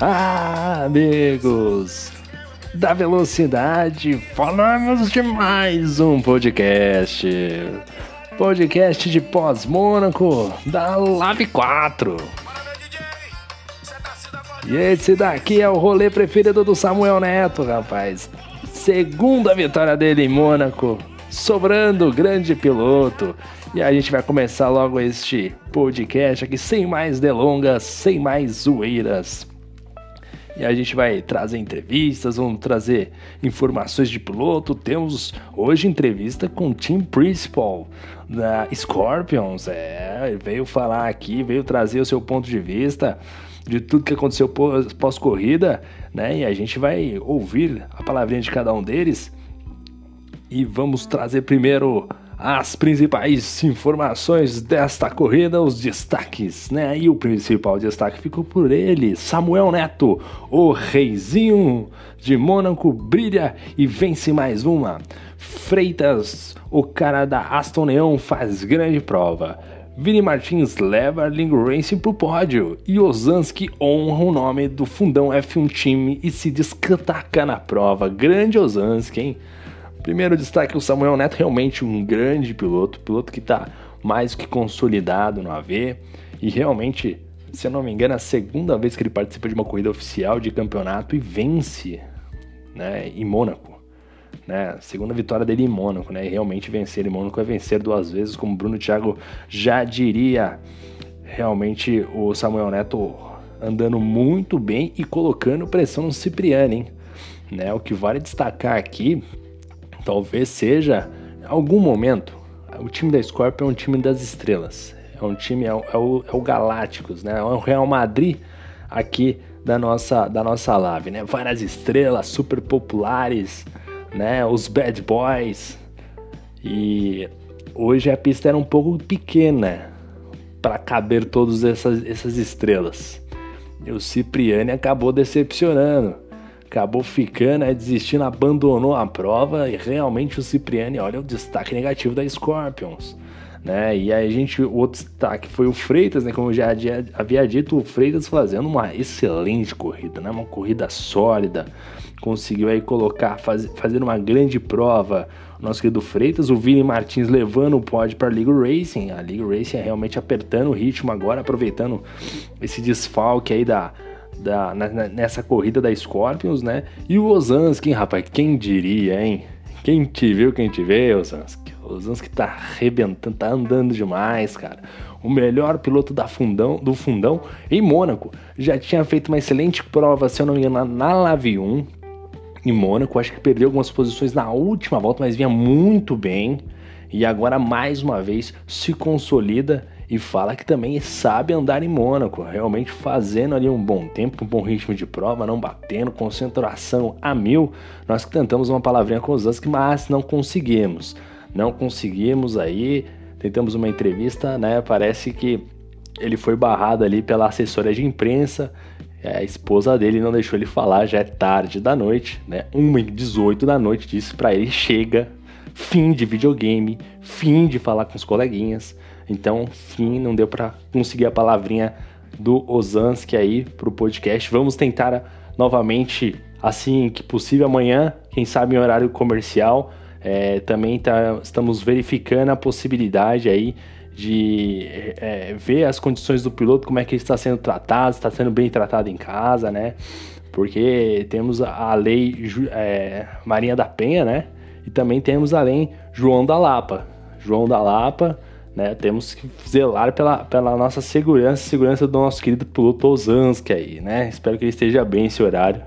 Ah, amigos da velocidade, falamos de mais um podcast. Podcast de pós-Mônaco da Lave 4. E esse daqui é o rolê preferido do Samuel Neto, rapaz. Segunda vitória dele em Mônaco, sobrando grande piloto. E a gente vai começar logo este podcast aqui sem mais delongas, sem mais zoeiras. E a gente vai trazer entrevistas, vamos trazer informações de piloto. Temos hoje entrevista com o Team Principal da Scorpions. É, veio falar aqui, veio trazer o seu ponto de vista de tudo que aconteceu pós-corrida, né? E a gente vai ouvir a palavrinha de cada um deles. E vamos trazer primeiro as principais informações desta corrida, os destaques, né? E o principal destaque ficou por ele, Samuel Neto, o reizinho de Mônaco, brilha e vence mais uma. Freitas, o cara da Aston Neon, faz grande prova. Vini Martins leva a Ling Racing pro pódio e Ozanski honra o nome do fundão F1 time e se destaca na prova. Grande Ozanski, hein? Primeiro destaque o Samuel Neto, realmente um grande piloto, piloto que está mais que consolidado no AV e realmente, se eu não me engano, é a segunda vez que ele participa de uma corrida oficial de campeonato e vence, né, em Mônaco. Né, segunda vitória dele em Mônaco, né? E realmente vencer em Mônaco é vencer duas vezes, como Bruno Thiago já diria. Realmente o Samuel Neto andando muito bem e colocando pressão no Cipriano, hein? Né, o que vale destacar aqui talvez seja, algum momento, o time da Scorpio é um time das estrelas. É um time, é o, é o, é o Galácticos, né? É o Real Madrid aqui da nossa, da nossa live, né? Várias estrelas super populares, né? Os Bad Boys. E hoje a pista era um pouco pequena para caber todas essas, essas estrelas. E o Cipriani acabou decepcionando acabou ficando, é, desistindo, abandonou a prova e realmente o Cipriani, olha o destaque negativo da Scorpions. Né? E aí a gente, o outro destaque foi o Freitas, né? Como eu já havia dito, o Freitas fazendo uma excelente corrida, né? Uma corrida sólida, conseguiu aí colocar, faz, fazer uma grande prova. O nosso querido Freitas, o Vini Martins levando o pódio para a League Racing. A League Racing é realmente apertando o ritmo agora, aproveitando esse desfalque aí da, da, na, nessa corrida da Scorpions, né? E o Osansky, rapaz, quem diria, hein? Quem te viu, quem te vê, Osansky? Osansky tá arrebentando, tá andando demais, cara. O melhor piloto da fundão, do fundão em Mônaco. Já tinha feito uma excelente prova, se eu não me engano, na Lave 1 em Mônaco. Acho que perdeu algumas posições na última volta, mas vinha muito bem. E agora, mais uma vez, se consolida e fala que também sabe andar em Mônaco, realmente fazendo ali um bom tempo, um bom ritmo de prova, não batendo, concentração a mil. Nós que tentamos uma palavrinha com os Zask, mas não conseguimos. Não conseguimos aí, tentamos uma entrevista, né? Parece que ele foi barrado ali pela assessora de imprensa. A esposa dele não deixou ele falar, já é tarde da noite, né? 1h18 da noite, disse para ele: chega, fim de videogame, fim de falar com os coleguinhas. Então, fim, não deu para conseguir a palavrinha do Osansky aí pro podcast. Vamos tentar novamente, assim que possível, amanhã, quem sabe em horário comercial. É, também tá, estamos verificando a possibilidade aí de é, ver as condições do piloto, como é que ele está sendo tratado, está sendo bem tratado em casa, né? Porque temos a lei é, Marinha da Penha, né? E também temos a lei João da Lapa. João da Lapa né? Temos que zelar pela, pela nossa segurança, segurança do nosso querido piloto Osansky aí, né? Espero que ele esteja bem esse horário,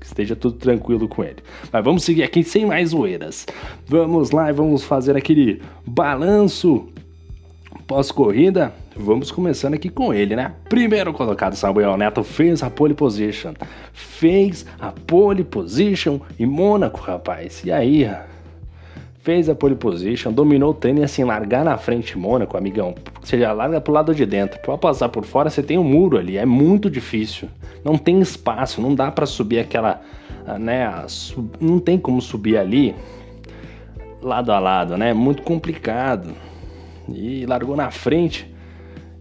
que esteja tudo tranquilo com ele. Mas vamos seguir aqui sem mais zoeiras. Vamos lá e vamos fazer aquele balanço pós-corrida. Vamos começando aqui com ele, né? Primeiro colocado, Samuel Neto fez a pole position. Fez a pole position em Mônaco, rapaz. E aí, fez a pole position, dominou o tênis assim, largar na frente Mônaco, amigão. Você já larga pro lado de dentro. Pra passar por fora, você tem um muro ali, é muito difícil. Não tem espaço, não dá para subir aquela, ah, né, não tem como subir ali lado a lado, né? Muito complicado. E largou na frente.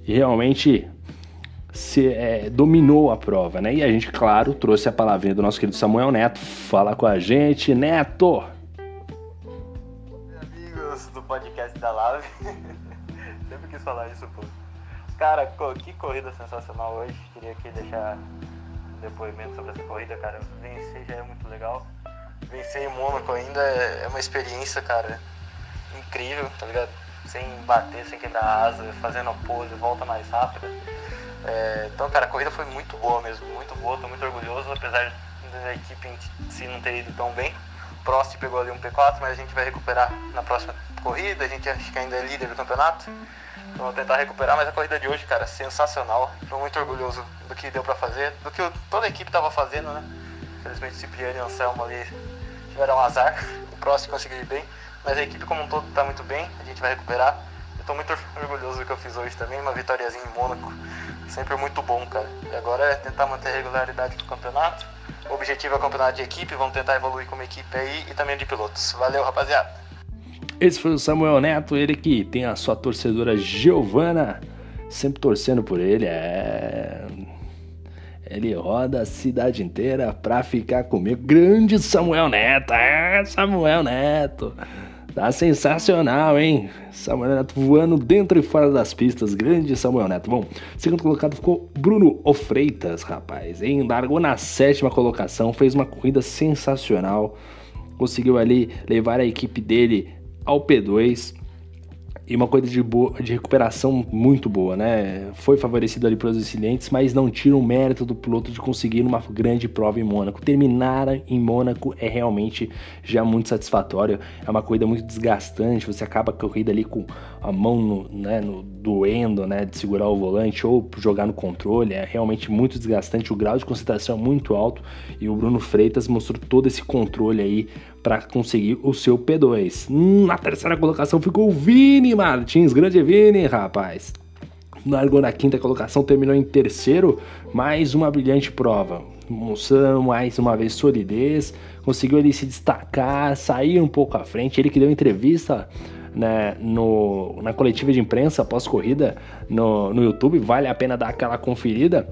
E realmente se, é, dominou a prova, né? E a gente, claro, trouxe a palavrinha do nosso querido Samuel Neto. Fala com a gente, Neto! Lave, sempre quis falar isso, pô. Cara, que corrida sensacional hoje. Queria aqui deixar um depoimento sobre essa corrida, cara. Vencer já é muito legal. Vencer em Mônaco ainda é uma experiência, cara, incrível, tá ligado? Sem bater, sem quebrar asa, fazendo a pose, volta mais rápida. É, então, cara, a corrida foi muito boa mesmo, muito boa, tô muito orgulhoso, apesar da equipe em si não ter ido tão bem. Prost pegou ali um P4, mas a gente vai recuperar na próxima corrida, a gente que ainda é líder do campeonato. Então vou tentar recuperar, mas a corrida de hoje, cara, sensacional. Tô muito orgulhoso do que deu pra fazer, do que toda a equipe tava fazendo, né? Infelizmente o Cipriano e o Anselmo ali tiveram azar, o Prost conseguiu ir bem, mas a equipe como um todo tá muito bem, a gente vai recuperar. Tô muito orgulhoso do que eu fiz hoje também, uma vitóriazinha em Mônaco sempre muito bom, cara. E agora é tentar manter a regularidade do campeonato. O objetivo é o campeonato de equipe, vamos tentar evoluir como equipe aí e também de pilotos. Valeu, rapaziada. Esse foi o Samuel Neto, ele que tem a sua torcedora Giovana, sempre torcendo por ele. É. Ele roda a cidade inteira pra ficar comigo. Grande Samuel Neto, é Samuel Neto. Tá sensacional, hein? Samuel Neto voando dentro e fora das pistas. Grande Samuel Neto. Bom, segundo colocado ficou Bruno Ofreitas, rapaz. Hein? Largou na sétima colocação, fez uma corrida sensacional. Conseguiu ali levar a equipe dele ao P2 e uma coisa de, boa, de recuperação muito boa, né? Foi favorecido ali pelos incidentes, mas não tira o mérito do piloto de conseguir uma grande prova em Mônaco. Terminar em Mônaco é realmente já muito satisfatório. É uma corrida muito desgastante. Você acaba a corrida ali com a mão no, né, no, doendo, né? De segurar o volante ou jogar no controle. É realmente muito desgastante. O grau de concentração é muito alto e o Bruno Freitas mostrou todo esse controle aí para conseguir o seu P2. Na terceira colocação ficou o Vini Martins, grande Vini, rapaz. Largou na quinta colocação, terminou em terceiro, mais uma brilhante prova. Mostrando mais uma vez solidez, conseguiu ele se destacar, sair um pouco à frente. Ele que deu entrevista né, no, na coletiva de imprensa após corrida no, no YouTube, vale a pena dar aquela conferida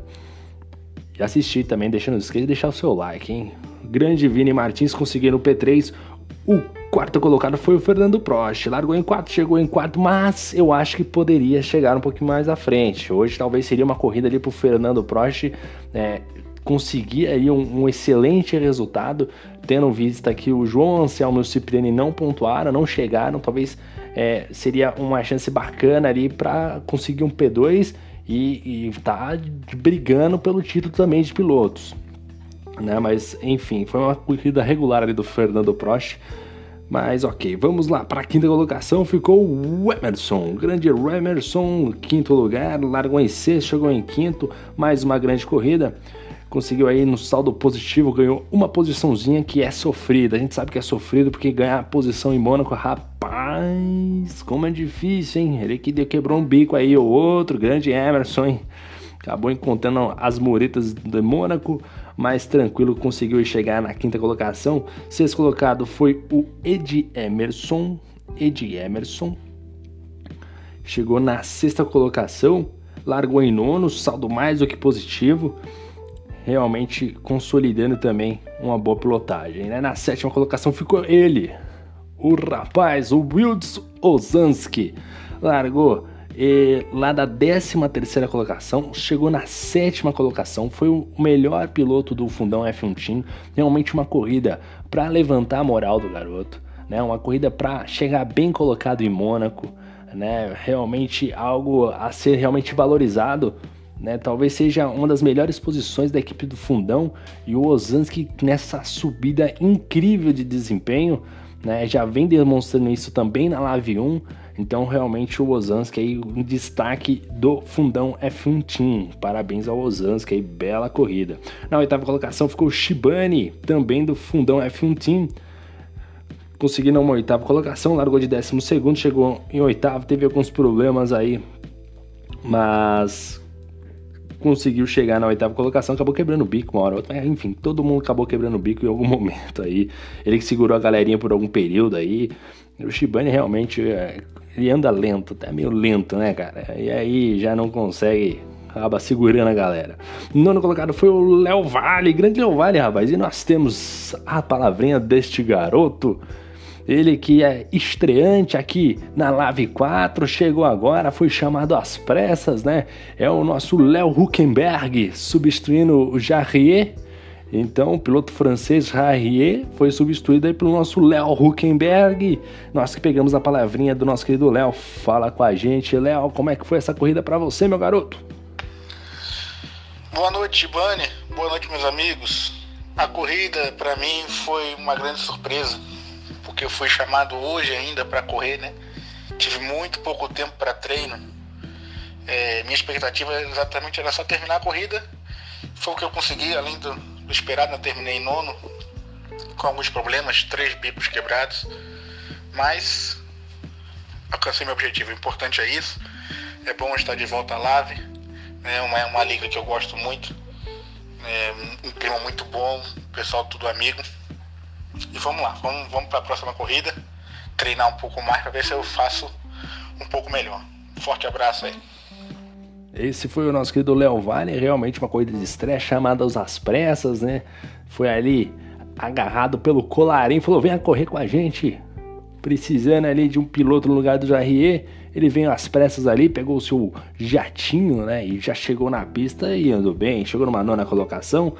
e assistir também, deixando não esqueça de deixar o seu like, hein? Grande Vini Martins conseguindo o P3. O quarto colocado foi o Fernando Prost. Largou em quarto, chegou em quarto, mas eu acho que poderia chegar um pouquinho mais à frente. Hoje talvez seria uma corrida ali para o Fernando Prost é, conseguir aí um, um, excelente resultado, tendo visto que o João Anselmo e o Cipriani não pontuaram, não chegaram, talvez é, seria uma chance bacana ali para conseguir um P2 e, e tá brigando pelo título também de pilotos né? Mas enfim, foi uma corrida regular ali do Fernando Prost. Mas ok, vamos lá. Para a quinta colocação ficou o Emerson, grande Emerson, quinto lugar, largou em sexto, chegou em quinto, mais uma grande corrida. Conseguiu aí no saldo positivo, ganhou uma posiçãozinha que é sofrida. A gente sabe que é sofrido porque ganhar a posição em Mônaco, rapaz, como é difícil, hein? Ele que quebrou um bico aí, o outro grande Emerson, hein? Acabou encontrando as muretas de Mônaco, mais tranquilo, conseguiu chegar na quinta colocação. Sexto colocado foi o Ed Emerson. Ed Emerson chegou na sexta colocação, largou em nono, saldo mais do que positivo, realmente consolidando também uma boa pilotagem. Né? Na sétima colocação ficou ele, o rapaz, o Wilds Ozanski, largou e lá da 13 terceira colocação, chegou na sétima colocação, foi o melhor piloto do fundão F1 Team, realmente uma corrida para levantar a moral do garoto, né? Uma corrida para chegar bem colocado em Mônaco, né? Realmente algo a ser realmente valorizado, né? Talvez seja uma das melhores posições da equipe do fundão e o Ozanski nessa subida incrível de desempenho, né? Já vem demonstrando isso também na Live 1 então, realmente, o Ozanski aí, um destaque do fundão F1 Team. Parabéns ao Ozanski aí, bela corrida. Na oitava colocação ficou Shibane, também do fundão F1 Team. Conseguindo uma oitava colocação, largou de décimo segundo, chegou em oitavo, teve alguns problemas aí, mas conseguiu chegar na oitava colocação, acabou quebrando o bico uma hora ou outra, enfim, todo mundo acabou quebrando o bico em algum momento aí. Ele que segurou a galerinha por algum período aí. O Shibane realmente é, ele anda lento, até meio lento, né, cara? E aí já não consegue acaba segurando a galera. Nono colocado foi o Léo Vale, grande Léo Vale, rapaz. E nós temos a palavrinha deste garoto. Ele que é estreante aqui na Lave 4, chegou agora, foi chamado às pressas, né? É o nosso Léo Huckenberg, substituindo o Jarrier. Então, o piloto francês Jarrier foi substituído aí pelo nosso Léo Huckenberg. Nós que pegamos a palavrinha do nosso querido Léo. Fala com a gente, Léo, como é que foi essa corrida para você, meu garoto? Boa noite, Bani. Boa noite, meus amigos. A corrida para mim foi uma grande surpresa porque eu fui chamado hoje ainda para correr, né? Tive muito pouco tempo para treino. É, minha expectativa exatamente era só terminar a corrida. Foi o que eu consegui, além do, do esperado, eu terminei em nono, com alguns problemas, três bicos quebrados. Mas alcancei meu objetivo. O importante é isso. É bom estar de volta à Lave. É uma, uma liga que eu gosto muito. É um clima muito bom, pessoal tudo amigo. E vamos lá, vamos, vamos para a próxima corrida, treinar um pouco mais para ver se eu faço um pouco melhor. Forte abraço aí. Esse foi o nosso querido Léo Vale, realmente uma corrida de estresse chamada às pressas, né? Foi ali agarrado pelo colarinho, falou: venha correr com a gente. Precisando ali de um piloto no lugar do Jarrier, ele veio às pressas ali, pegou o seu jatinho, né? E já chegou na pista e andou bem, chegou numa nona colocação.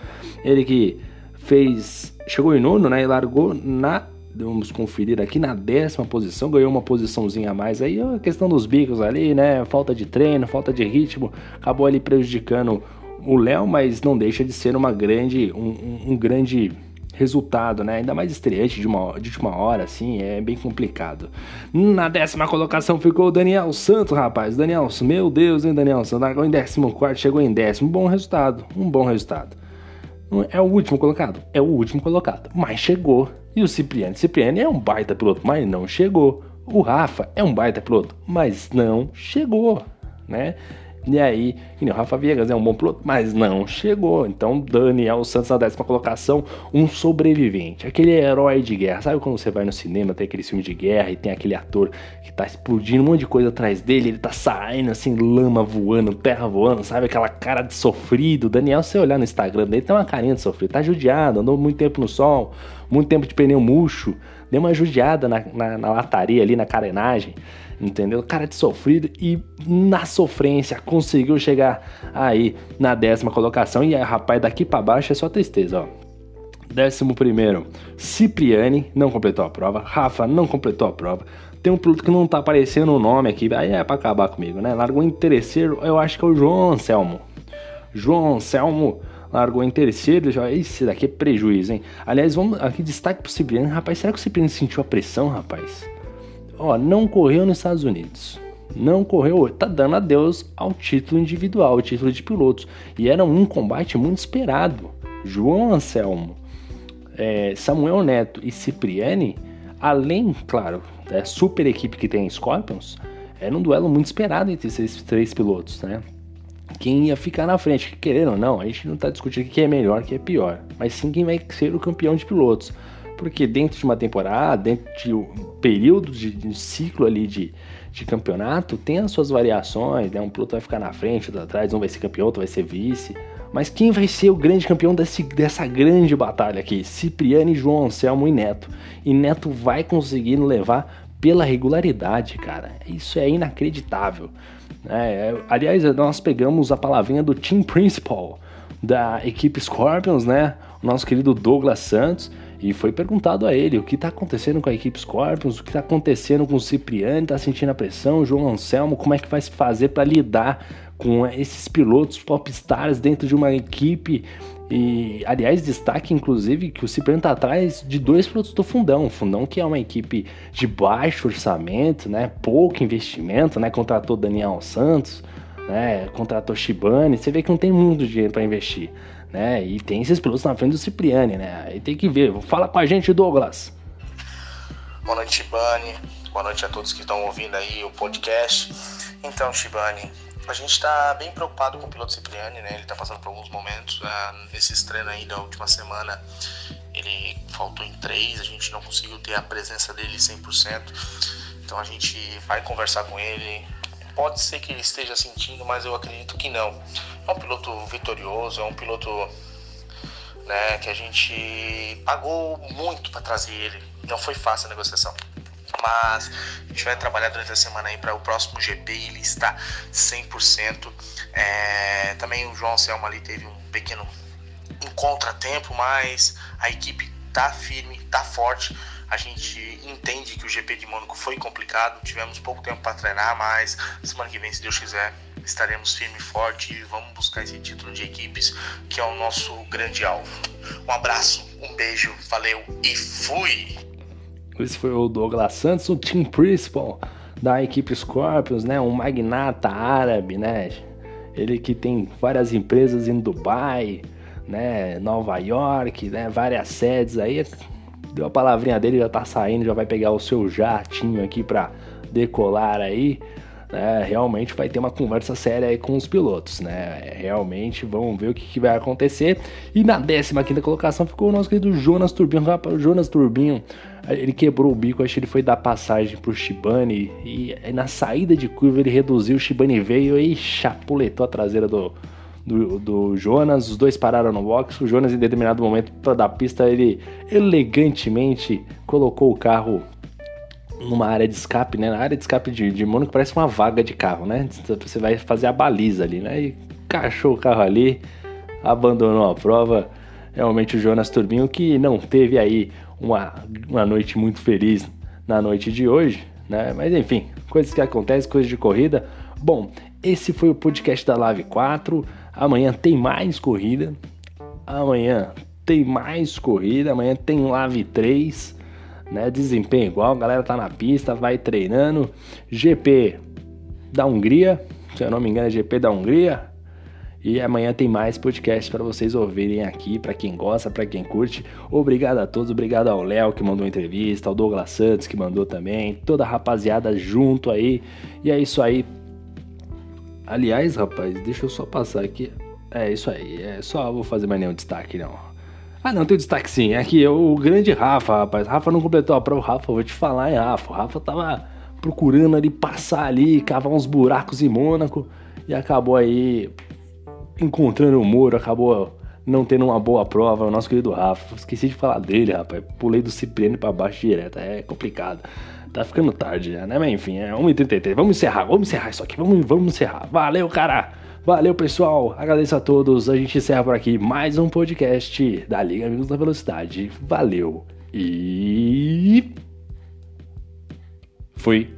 Ele que fez. Chegou em nono, né? E largou na. Vamos conferir aqui na décima posição, ganhou uma posiçãozinha a mais aí. A questão dos bicos ali, né? Falta de treino, falta de ritmo, acabou ali prejudicando o Léo, mas não deixa de ser uma grande, um, um, grande resultado, né? Ainda mais estreante de uma, de última hora, assim, é bem complicado. Na décima colocação ficou o Daniel Santos, rapaz. Daniel, meu Deus, hein, Daniel Santos? Largou em décimo quarto, chegou em décimo. Bom resultado, um bom resultado. É o último colocado? É o último colocado. Mas chegou. E o Cipriani? Cipriani é um baita piloto, mas não chegou. O Rafa é um baita piloto, mas não chegou, né? E aí, o Rafa Viegas é um bom piloto, mas não chegou. Então, Daniel Santos na décima colocação, um sobrevivente, aquele herói de guerra. Sabe quando você vai no cinema, tem aquele filme de guerra e tem aquele ator que tá explodindo um monte de coisa atrás dele, ele tá saindo assim, lama voando, terra voando, sabe? Aquela cara de sofrido. Daniel, se você olhar no Instagram dele, tem uma carinha de sofrido, tá judiado, andou muito tempo no sol, muito tempo de pneu murcho, deu uma judiada na, na, na lataria ali, na carenagem entendeu? Cara de sofrido e na sofrência conseguiu chegar aí na décima colocação. E aí, rapaz, daqui para baixo é só tristeza, ó. Décimo primeiro, Cipriani não completou a prova. Rafa não completou a prova. Tem um piloto que não tá aparecendo o nome aqui, aí é pra acabar comigo, né? Largou em terceiro, eu acho que é o João Anselmo. João Anselmo largou em terceiro, já, esse daqui é prejuízo, hein? Aliás, vamos aqui destaque pro Cipriani. Rapaz, será que o Cipriani sentiu a pressão, rapaz? Ó, não correu nos Estados Unidos. Não correu, tá dando adeus ao título individual, ao título de pilotos. E era um combate muito esperado. João Anselmo, é, Samuel Neto e Cipriani, além, claro, da super equipe que tem Scorpions, era um duelo muito esperado entre esses três pilotos, né? Quem ia ficar na frente, querendo ou não, a gente não está discutindo quem é melhor, quem é pior, mas sim quem vai ser o campeão de pilotos. Porque dentro de uma temporada, dentro de um período de, de ciclo ali de, de campeonato, tem as suas variações, né? Um piloto vai ficar na frente, outro atrás, um vai ser campeão, outro vai ser vice. Mas quem vai ser o grande campeão desse, dessa grande batalha aqui? Cipriani, João Anselmo e Neto. E Neto vai conseguir levar pela regularidade, cara. Isso é inacreditável. É, é, aliás, nós pegamos a palavrinha do Team Principal da equipe Scorpions, né? O nosso querido Douglas Santos. E foi perguntado a ele o que está acontecendo com a equipe Scorpions, o que está acontecendo com o Cipriani, está sentindo a pressão, João Anselmo, como é que vai se fazer para lidar com esses pilotos popstars dentro de uma equipe. E, aliás, destaque inclusive que o Cipriano está atrás de dois pilotos do Fundão. O Fundão, que é uma equipe de baixo orçamento, né? pouco investimento, né? contratou Daniel Santos, né? contratou Shibane. Você vê que não tem muito dinheiro para investir né? E tem esses pilotos na frente do Cipriani, né? Aí tem que ver. Fala com a gente, Douglas. Boa noite, Shibani. Boa noite a todos que estão ouvindo aí o podcast. Então, Shibani, a gente está bem preocupado com o piloto Cipriani, né? Ele está passando por alguns momentos. Uh, nesse treino aí da última semana, ele faltou em três, a gente não conseguiu ter a presença dele 100%. Então a gente vai conversar com ele, Pode ser que ele esteja sentindo, mas eu acredito que não. É um piloto vitorioso, é um piloto né, que a gente pagou muito para trazer ele. Não foi fácil a negociação. Mas a gente vai trabalhar durante a semana aí para o próximo GP ele está 100%. É, também o João Selma ali teve um pequeno um contratempo, mas a equipe tá firme, tá forte. A gente entende que o GP de Mônaco foi complicado, tivemos pouco tempo para treinar, mas semana que vem, se Deus quiser, estaremos firme e forte e vamos buscar esse título de equipes que é o nosso grande alvo. Um abraço, um beijo, valeu e fui! Esse foi o Douglas Santos, o team principal da equipe Scorpions, né? Um magnata árabe, né? Ele que tem várias empresas em Dubai, né? Nova York, né? Várias sedes aí. Deu a palavrinha dele, já tá saindo, já vai pegar o seu jatinho aqui para decolar aí né, realmente vai ter uma conversa séria aí com os pilotos, né? Realmente vamos ver o que, que vai acontecer. E na 15 colocação ficou o nosso querido Jonas Turbinho. Rapaz, Jonas Turbinho, ele quebrou o bico, acho que ele foi dar passagem pro Shibane e na saída de curva ele reduziu, o Shibane veio e chapuletou a traseira do, do, do, Jonas, os dois pararam no box. O Jonas, em determinado momento da pista, ele elegantemente colocou o carro numa área de escape, né? Na área de escape de, de Mônaco parece uma vaga de carro, né? Você vai fazer a baliza ali, né? E cachou o carro ali, abandonou a prova. Realmente o Jonas Turbinho que não teve aí uma, uma noite muito feliz na noite de hoje, né? Mas enfim, coisas que acontecem, coisas de corrida. Bom, esse foi o podcast da Live 4. Amanhã tem mais corrida. Amanhã tem mais corrida. Amanhã tem Live 3 né? Desempenho igual, a galera tá na pista, vai treinando. GP da Hungria, se eu não me engano, é GP da Hungria. E amanhã tem mais podcast para vocês ouvirem aqui, para quem gosta, para quem curte. Obrigado a todos, obrigado ao Léo que mandou entrevista, ao Douglas Santos que mandou também, toda a rapaziada junto aí. E é isso aí. Aliás, rapaz, deixa eu só passar aqui. É isso aí, é só vou fazer mais nenhum destaque não. Ah, não, tem um destaque sim. É o grande Rafa, rapaz. Rafa não completou a prova. Rafa, vou te falar, hein, Rafa. O Rafa tava procurando ali passar ali, cavar uns buracos em Mônaco e acabou aí encontrando o muro, acabou não tendo uma boa prova. O nosso querido Rafa. Esqueci de falar dele, rapaz. Pulei do Cipriano para baixo direto. É complicado. Tá ficando tarde já, né? Mas enfim, é 1h33. Vamos encerrar, vamos encerrar isso aqui. Vamos, vamos encerrar. Valeu, cara! Valeu, pessoal. Agradeço a todos. A gente encerra por aqui mais um podcast da Liga Amigos da Velocidade. Valeu e. Fui.